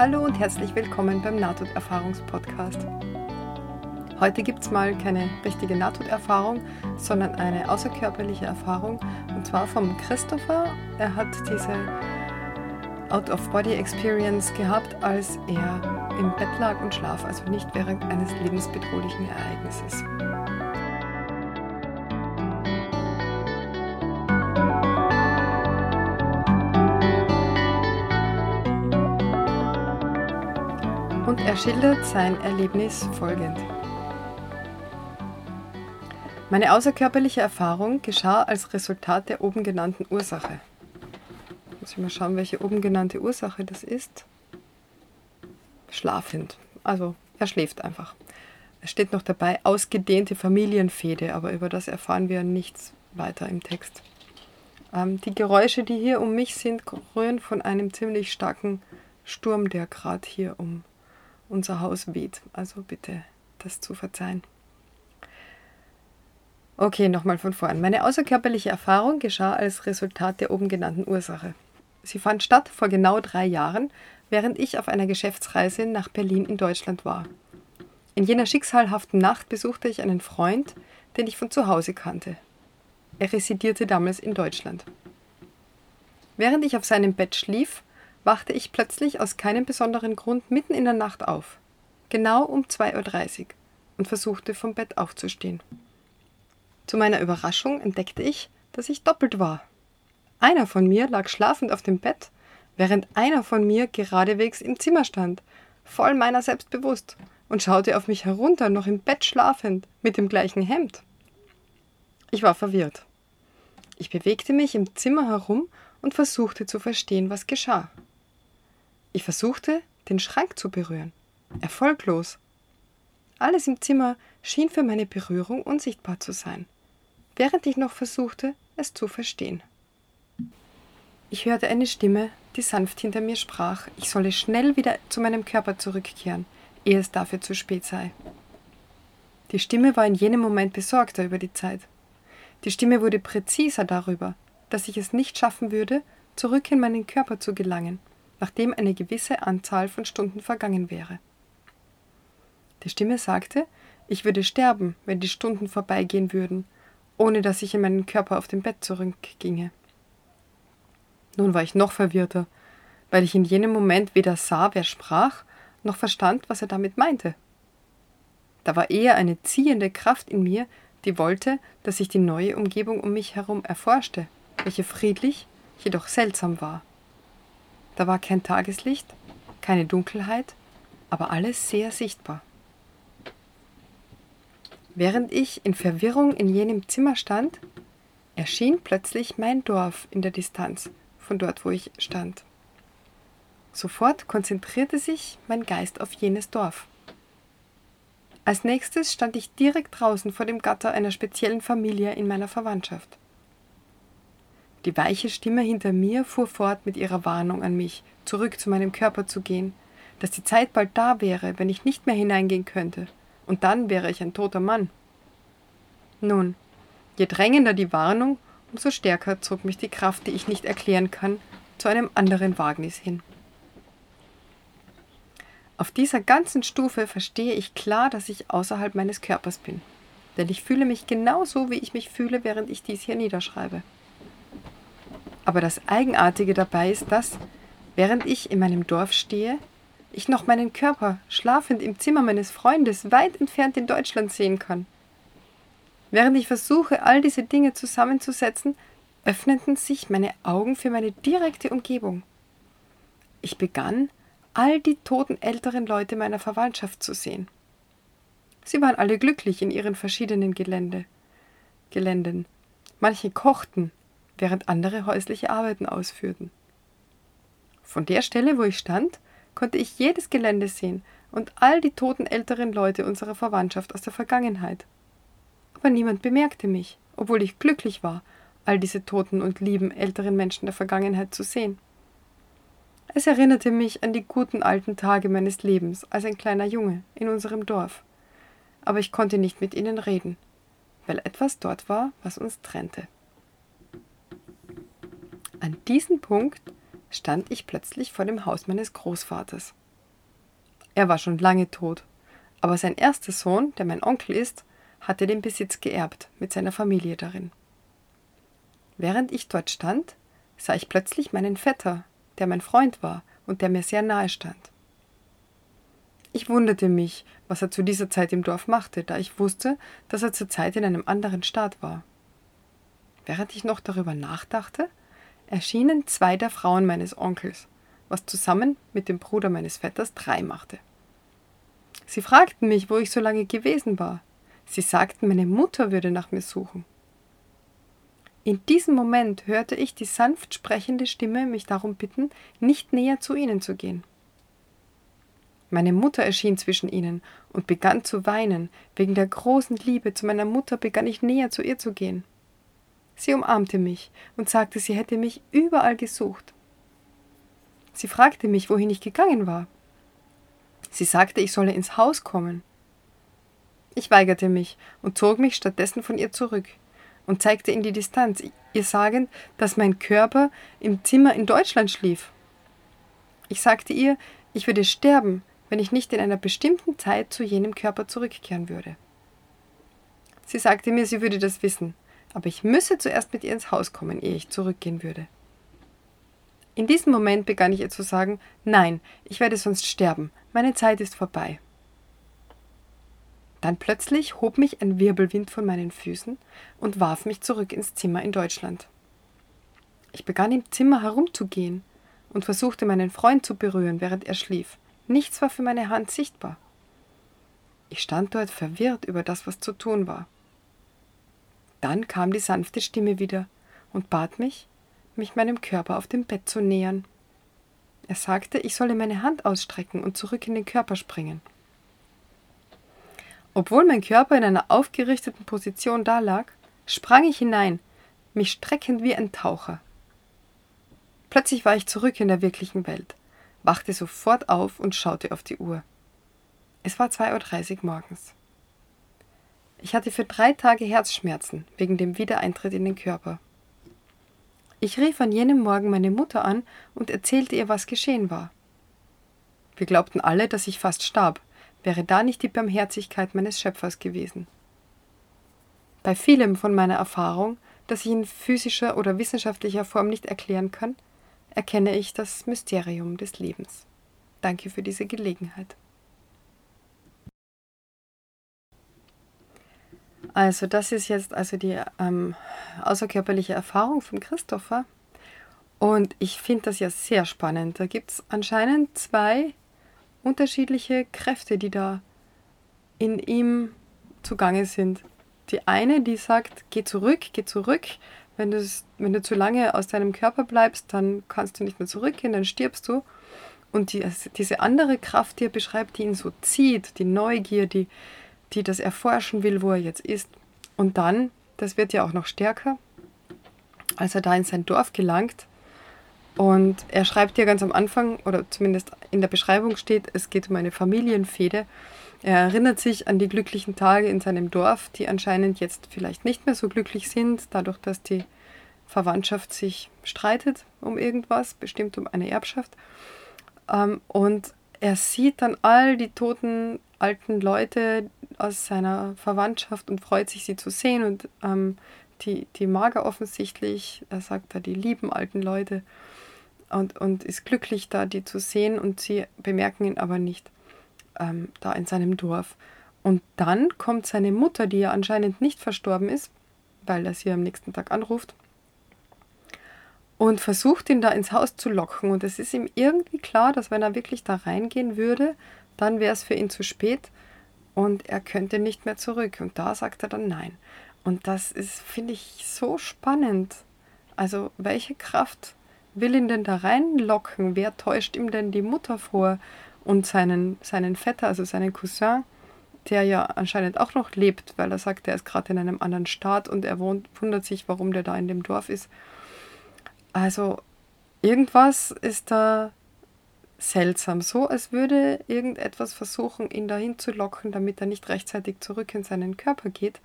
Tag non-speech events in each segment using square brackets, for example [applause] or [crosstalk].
Hallo und herzlich willkommen beim Nahtoderfahrungspodcast. Heute gibt es mal keine richtige Nahtoderfahrung, sondern eine außerkörperliche Erfahrung und zwar vom Christopher. Er hat diese Out-of-Body-Experience gehabt, als er im Bett lag und schlaf, also nicht während eines lebensbedrohlichen Ereignisses. Er schildert sein Erlebnis folgend. Meine außerkörperliche Erfahrung geschah als Resultat der oben genannten Ursache. Muss ich mal schauen, welche oben genannte Ursache das ist. Schlafend. Also er schläft einfach. Es steht noch dabei ausgedehnte Familienfehde, aber über das erfahren wir nichts weiter im Text. Ähm, die Geräusche, die hier um mich sind, rühren von einem ziemlich starken Sturm, der gerade hier um unser Haus weht. Also bitte das zu verzeihen. Okay, nochmal von vorn. Meine außerkörperliche Erfahrung geschah als Resultat der oben genannten Ursache. Sie fand statt vor genau drei Jahren, während ich auf einer Geschäftsreise nach Berlin in Deutschland war. In jener schicksalhaften Nacht besuchte ich einen Freund, den ich von zu Hause kannte. Er residierte damals in Deutschland. Während ich auf seinem Bett schlief, wachte ich plötzlich aus keinem besonderen Grund mitten in der Nacht auf, genau um 2.30 Uhr, und versuchte vom Bett aufzustehen. Zu meiner Überraschung entdeckte ich, dass ich doppelt war. Einer von mir lag schlafend auf dem Bett, während einer von mir geradewegs im Zimmer stand, voll meiner selbst bewusst, und schaute auf mich herunter, noch im Bett schlafend, mit dem gleichen Hemd. Ich war verwirrt. Ich bewegte mich im Zimmer herum und versuchte zu verstehen, was geschah. Ich versuchte, den Schrank zu berühren. Erfolglos. Alles im Zimmer schien für meine Berührung unsichtbar zu sein, während ich noch versuchte, es zu verstehen. Ich hörte eine Stimme, die sanft hinter mir sprach, ich solle schnell wieder zu meinem Körper zurückkehren, ehe es dafür zu spät sei. Die Stimme war in jenem Moment besorgter über die Zeit. Die Stimme wurde präziser darüber, dass ich es nicht schaffen würde, zurück in meinen Körper zu gelangen nachdem eine gewisse Anzahl von Stunden vergangen wäre. Die Stimme sagte, ich würde sterben, wenn die Stunden vorbeigehen würden, ohne dass ich in meinen Körper auf dem Bett zurückginge. Nun war ich noch verwirrter, weil ich in jenem Moment weder sah, wer sprach, noch verstand, was er damit meinte. Da war eher eine ziehende Kraft in mir, die wollte, dass ich die neue Umgebung um mich herum erforschte, welche friedlich, jedoch seltsam war. Da war kein Tageslicht, keine Dunkelheit, aber alles sehr sichtbar. Während ich in Verwirrung in jenem Zimmer stand, erschien plötzlich mein Dorf in der Distanz von dort, wo ich stand. Sofort konzentrierte sich mein Geist auf jenes Dorf. Als nächstes stand ich direkt draußen vor dem Gatter einer speziellen Familie in meiner Verwandtschaft. Die weiche Stimme hinter mir fuhr fort mit ihrer Warnung an mich, zurück zu meinem Körper zu gehen, dass die Zeit bald da wäre, wenn ich nicht mehr hineingehen könnte, und dann wäre ich ein toter Mann. Nun, je drängender die Warnung, umso stärker zog mich die Kraft, die ich nicht erklären kann, zu einem anderen Wagnis hin. Auf dieser ganzen Stufe verstehe ich klar, dass ich außerhalb meines Körpers bin, denn ich fühle mich genauso, wie ich mich fühle, während ich dies hier niederschreibe. Aber das Eigenartige dabei ist, dass, während ich in meinem Dorf stehe, ich noch meinen Körper schlafend im Zimmer meines Freundes weit entfernt in Deutschland sehen kann. Während ich versuche, all diese Dinge zusammenzusetzen, öffneten sich meine Augen für meine direkte Umgebung. Ich begann, all die toten älteren Leute meiner Verwandtschaft zu sehen. Sie waren alle glücklich in ihren verschiedenen Gelände, Geländen. Manche kochten, während andere häusliche Arbeiten ausführten. Von der Stelle, wo ich stand, konnte ich jedes Gelände sehen und all die toten älteren Leute unserer Verwandtschaft aus der Vergangenheit. Aber niemand bemerkte mich, obwohl ich glücklich war, all diese toten und lieben älteren Menschen der Vergangenheit zu sehen. Es erinnerte mich an die guten alten Tage meines Lebens als ein kleiner Junge in unserem Dorf. Aber ich konnte nicht mit ihnen reden, weil etwas dort war, was uns trennte. An diesem Punkt stand ich plötzlich vor dem Haus meines Großvaters, Er war schon lange tot, aber sein erster Sohn, der mein Onkel ist, hatte den Besitz geerbt, mit seiner Familie darin. Während ich dort stand, sah ich plötzlich meinen Vetter, der mein Freund war und der mir sehr nahe stand. Ich wunderte mich, was er zu dieser Zeit im Dorf machte, da ich wusste, dass er zurzeit in einem anderen Staat war. Während ich noch darüber nachdachte, erschienen zwei der Frauen meines Onkels, was zusammen mit dem Bruder meines Vetters drei machte. Sie fragten mich, wo ich so lange gewesen war. Sie sagten, meine Mutter würde nach mir suchen. In diesem Moment hörte ich die sanft sprechende Stimme mich darum bitten, nicht näher zu ihnen zu gehen. Meine Mutter erschien zwischen ihnen und begann zu weinen. Wegen der großen Liebe zu meiner Mutter begann ich näher zu ihr zu gehen. Sie umarmte mich und sagte, sie hätte mich überall gesucht. Sie fragte mich, wohin ich gegangen war. Sie sagte, ich solle ins Haus kommen. Ich weigerte mich und zog mich stattdessen von ihr zurück und zeigte in die Distanz, ihr sagend, dass mein Körper im Zimmer in Deutschland schlief. Ich sagte ihr, ich würde sterben, wenn ich nicht in einer bestimmten Zeit zu jenem Körper zurückkehren würde. Sie sagte mir, sie würde das wissen, aber ich müsse zuerst mit ihr ins Haus kommen, ehe ich zurückgehen würde. In diesem Moment begann ich ihr zu sagen, nein, ich werde sonst sterben, meine Zeit ist vorbei. Dann plötzlich hob mich ein Wirbelwind von meinen Füßen und warf mich zurück ins Zimmer in Deutschland. Ich begann im Zimmer herumzugehen und versuchte meinen Freund zu berühren, während er schlief. Nichts war für meine Hand sichtbar. Ich stand dort verwirrt über das, was zu tun war. Dann kam die sanfte Stimme wieder und bat mich, mich meinem Körper auf dem Bett zu nähern. Er sagte, ich solle meine Hand ausstrecken und zurück in den Körper springen. Obwohl mein Körper in einer aufgerichteten Position dalag, sprang ich hinein, mich streckend wie ein Taucher. Plötzlich war ich zurück in der wirklichen Welt, wachte sofort auf und schaute auf die Uhr. Es war 2.30 Uhr morgens. Ich hatte für drei Tage Herzschmerzen wegen dem Wiedereintritt in den Körper. Ich rief an jenem Morgen meine Mutter an und erzählte ihr, was geschehen war. Wir glaubten alle, dass ich fast starb, wäre da nicht die Barmherzigkeit meines Schöpfers gewesen. Bei vielem von meiner Erfahrung, das ich in physischer oder wissenschaftlicher Form nicht erklären kann, erkenne ich das Mysterium des Lebens. Danke für diese Gelegenheit. Also das ist jetzt also die ähm, außerkörperliche Erfahrung von Christopher. Und ich finde das ja sehr spannend. Da gibt es anscheinend zwei unterschiedliche Kräfte, die da in ihm zugange sind. Die eine, die sagt, geh zurück, geh zurück. Wenn, wenn du zu lange aus deinem Körper bleibst, dann kannst du nicht mehr zurückgehen, dann stirbst du. Und die, diese andere Kraft, die er beschreibt, die ihn so zieht, die Neugier, die, die das erforschen will, wo er jetzt ist. Und dann, das wird ja auch noch stärker, als er da in sein Dorf gelangt. Und er schreibt ja ganz am Anfang, oder zumindest in der Beschreibung steht, es geht um eine Familienfehde. Er erinnert sich an die glücklichen Tage in seinem Dorf, die anscheinend jetzt vielleicht nicht mehr so glücklich sind, dadurch, dass die Verwandtschaft sich streitet um irgendwas, bestimmt um eine Erbschaft. Ähm, und er sieht dann all die toten alten Leute aus seiner Verwandtschaft und freut sich, sie zu sehen. Und ähm, die, die mag er offensichtlich. Er sagt da, die lieben alten Leute. Und, und ist glücklich, da die zu sehen. Und sie bemerken ihn aber nicht ähm, da in seinem Dorf. Und dann kommt seine Mutter, die ja anscheinend nicht verstorben ist, weil er sie am nächsten Tag anruft, und versucht ihn da ins Haus zu locken. Und es ist ihm irgendwie klar, dass wenn er wirklich da reingehen würde, dann wäre es für ihn zu spät und er könnte nicht mehr zurück. Und da sagt er dann nein. Und das ist, finde ich, so spannend. Also, welche Kraft will ihn denn da reinlocken? Wer täuscht ihm denn die Mutter vor und seinen, seinen Vetter, also seinen Cousin, der ja anscheinend auch noch lebt, weil er sagt, er ist gerade in einem anderen Staat und er wohnt, wundert sich, warum der da in dem Dorf ist. Also, irgendwas ist da seltsam, so als würde irgendetwas versuchen, ihn dahin zu locken, damit er nicht rechtzeitig zurück in seinen Körper geht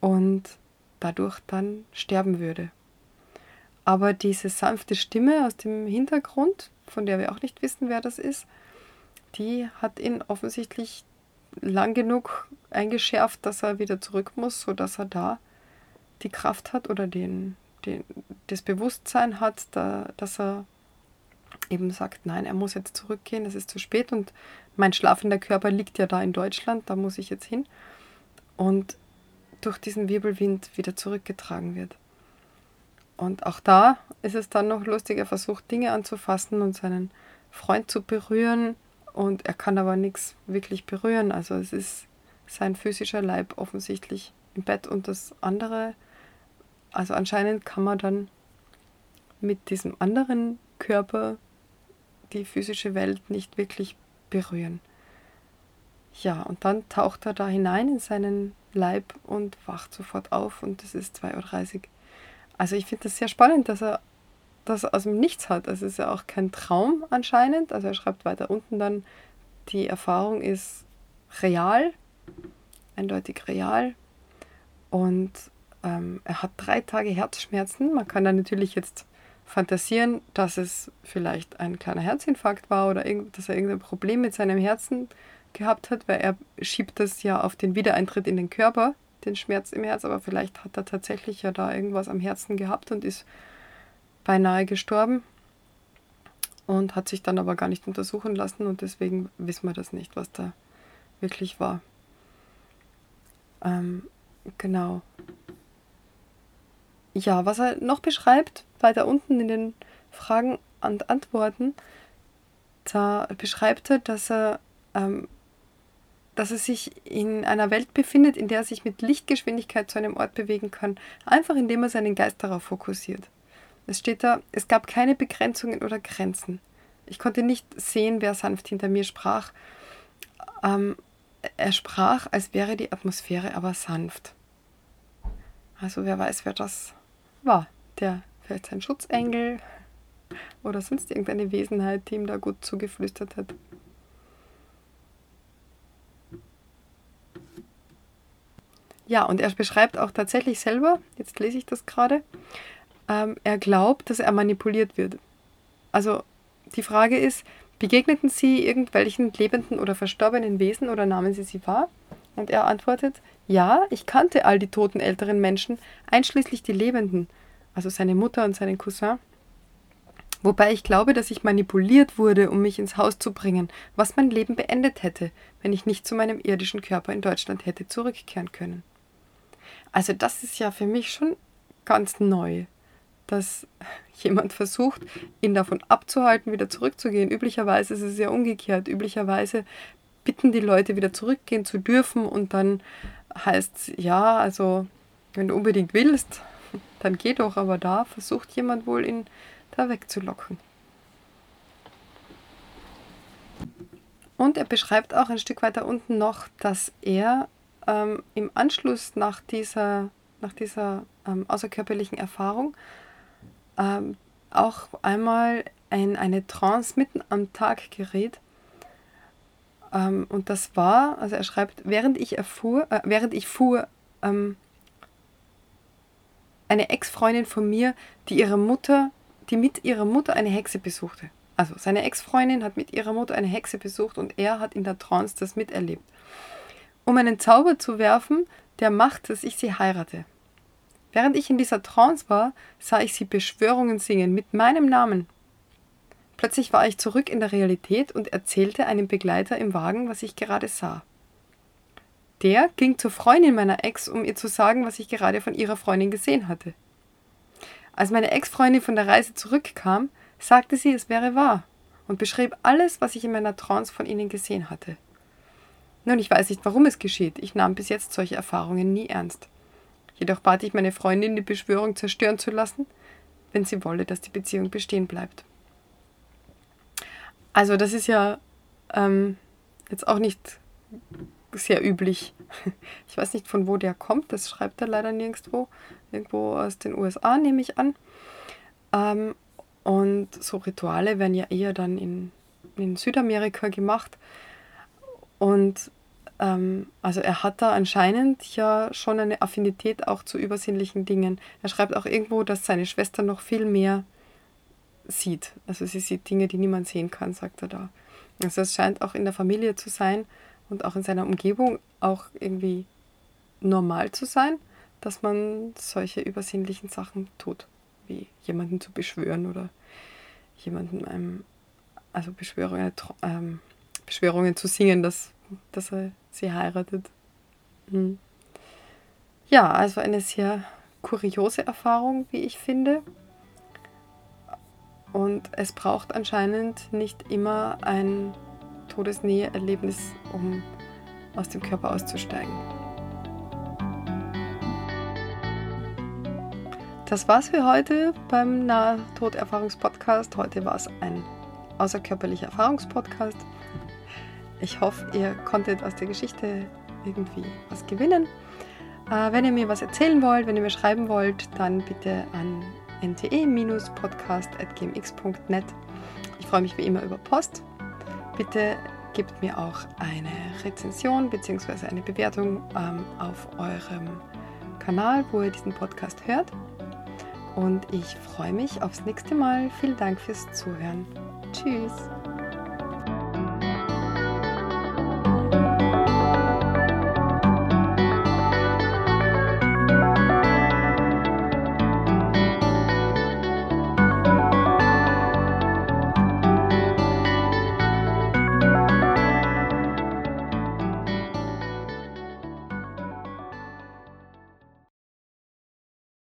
und dadurch dann sterben würde. Aber diese sanfte Stimme aus dem Hintergrund, von der wir auch nicht wissen, wer das ist, die hat ihn offensichtlich lang genug eingeschärft, dass er wieder zurück muss, sodass er da die Kraft hat oder den, den, das Bewusstsein hat, da, dass er eben sagt, nein, er muss jetzt zurückgehen, es ist zu spät und mein schlafender Körper liegt ja da in Deutschland, da muss ich jetzt hin. Und durch diesen Wirbelwind wieder zurückgetragen wird. Und auch da ist es dann noch lustig, er versucht Dinge anzufassen und seinen Freund zu berühren und er kann aber nichts wirklich berühren. Also es ist sein physischer Leib offensichtlich im Bett und das andere, also anscheinend kann man dann mit diesem anderen Körper die physische Welt nicht wirklich berühren. Ja, und dann taucht er da hinein in seinen Leib und wacht sofort auf und es ist 2.30 Uhr. Also ich finde das sehr spannend, dass er das aus dem Nichts hat. Also es ist ja auch kein Traum anscheinend. Also er schreibt weiter unten dann, die Erfahrung ist real, eindeutig real. Und ähm, er hat drei Tage Herzschmerzen. Man kann da natürlich jetzt fantasieren, dass es vielleicht ein kleiner Herzinfarkt war oder dass er irgendein Problem mit seinem Herzen gehabt hat, weil er schiebt das ja auf den Wiedereintritt in den Körper, den Schmerz im Herz, aber vielleicht hat er tatsächlich ja da irgendwas am Herzen gehabt und ist beinahe gestorben und hat sich dann aber gar nicht untersuchen lassen und deswegen wissen wir das nicht, was da wirklich war. Ähm, genau. Ja, was er noch beschreibt, weiter unten in den Fragen und Antworten, da beschreibt er, dass er, ähm, dass er sich in einer Welt befindet, in der er sich mit Lichtgeschwindigkeit zu einem Ort bewegen kann, einfach indem er seinen Geist darauf fokussiert. Es steht da, es gab keine Begrenzungen oder Grenzen. Ich konnte nicht sehen, wer sanft hinter mir sprach. Ähm, er sprach, als wäre die Atmosphäre aber sanft. Also wer weiß, wer das war. Der vielleicht sein Schutzengel oder sonst irgendeine Wesenheit, die ihm da gut zugeflüstert hat. Ja, und er beschreibt auch tatsächlich selber, jetzt lese ich das gerade, ähm, er glaubt, dass er manipuliert wird. Also die Frage ist, begegneten Sie irgendwelchen lebenden oder verstorbenen Wesen oder nahmen Sie sie wahr? Und er antwortet, ja, ich kannte all die toten älteren Menschen, einschließlich die lebenden also seine Mutter und seinen Cousin. Wobei ich glaube, dass ich manipuliert wurde, um mich ins Haus zu bringen, was mein Leben beendet hätte, wenn ich nicht zu meinem irdischen Körper in Deutschland hätte zurückkehren können. Also das ist ja für mich schon ganz neu, dass [laughs] jemand versucht, ihn davon abzuhalten, wieder zurückzugehen. Üblicherweise ist es ja umgekehrt. Üblicherweise bitten die Leute wieder zurückgehen zu dürfen und dann heißt ja, also wenn du unbedingt willst, dann geh doch, aber da versucht jemand wohl ihn da wegzulocken. Und er beschreibt auch ein Stück weiter unten noch, dass er ähm, im Anschluss nach dieser, nach dieser ähm, außerkörperlichen Erfahrung ähm, auch einmal in eine Trance mitten am Tag gerät. Ähm, und das war, also er schreibt, während ich erfuhr, äh, während ich fuhr, ähm, eine Ex-Freundin von mir, die ihre Mutter, die mit ihrer Mutter eine Hexe besuchte. Also seine Ex-Freundin hat mit ihrer Mutter eine Hexe besucht und er hat in der Trance das miterlebt. Um einen Zauber zu werfen, der macht, dass ich sie heirate. Während ich in dieser Trance war, sah ich sie Beschwörungen singen mit meinem Namen. Plötzlich war ich zurück in der Realität und erzählte einem Begleiter im Wagen, was ich gerade sah. Der ging zur Freundin meiner Ex, um ihr zu sagen, was ich gerade von ihrer Freundin gesehen hatte. Als meine Ex-Freundin von der Reise zurückkam, sagte sie, es wäre wahr und beschrieb alles, was ich in meiner Trance von ihnen gesehen hatte. Nun, ich weiß nicht, warum es geschieht. Ich nahm bis jetzt solche Erfahrungen nie ernst. Jedoch bat ich meine Freundin, die Beschwörung zerstören zu lassen, wenn sie wolle, dass die Beziehung bestehen bleibt. Also das ist ja ähm, jetzt auch nicht sehr üblich. [laughs] Ich weiß nicht, von wo der kommt, das schreibt er leider nirgendwo. Irgendwo aus den USA, nehme ich an. Ähm, und so Rituale werden ja eher dann in, in Südamerika gemacht. Und ähm, also er hat da anscheinend ja schon eine Affinität auch zu übersinnlichen Dingen. Er schreibt auch irgendwo, dass seine Schwester noch viel mehr sieht. Also sie sieht Dinge, die niemand sehen kann, sagt er da. Also es scheint auch in der Familie zu sein und auch in seiner Umgebung auch irgendwie normal zu sein, dass man solche übersinnlichen Sachen tut, wie jemanden zu beschwören oder jemanden einem, also Beschwörungen, ähm, Beschwörungen zu singen, dass, dass er sie heiratet. Hm. Ja, also eine sehr kuriose Erfahrung, wie ich finde. Und es braucht anscheinend nicht immer ein Todesnähe-Erlebnis, um aus dem Körper auszusteigen. Das war's für heute beim Nahtoderfahrungspodcast. Heute war es ein außerkörperlicher Erfahrungspodcast. Ich hoffe, ihr konntet aus der Geschichte irgendwie was gewinnen. Äh, wenn ihr mir was erzählen wollt, wenn ihr mir schreiben wollt, dann bitte an nte-podcast.gmx.net. Ich freue mich wie immer über Post. Bitte gebt mir auch eine Rezension bzw. eine Bewertung ähm, auf eurem Kanal, wo ihr diesen Podcast hört. Und ich freue mich aufs nächste Mal. Vielen Dank fürs Zuhören. Tschüss.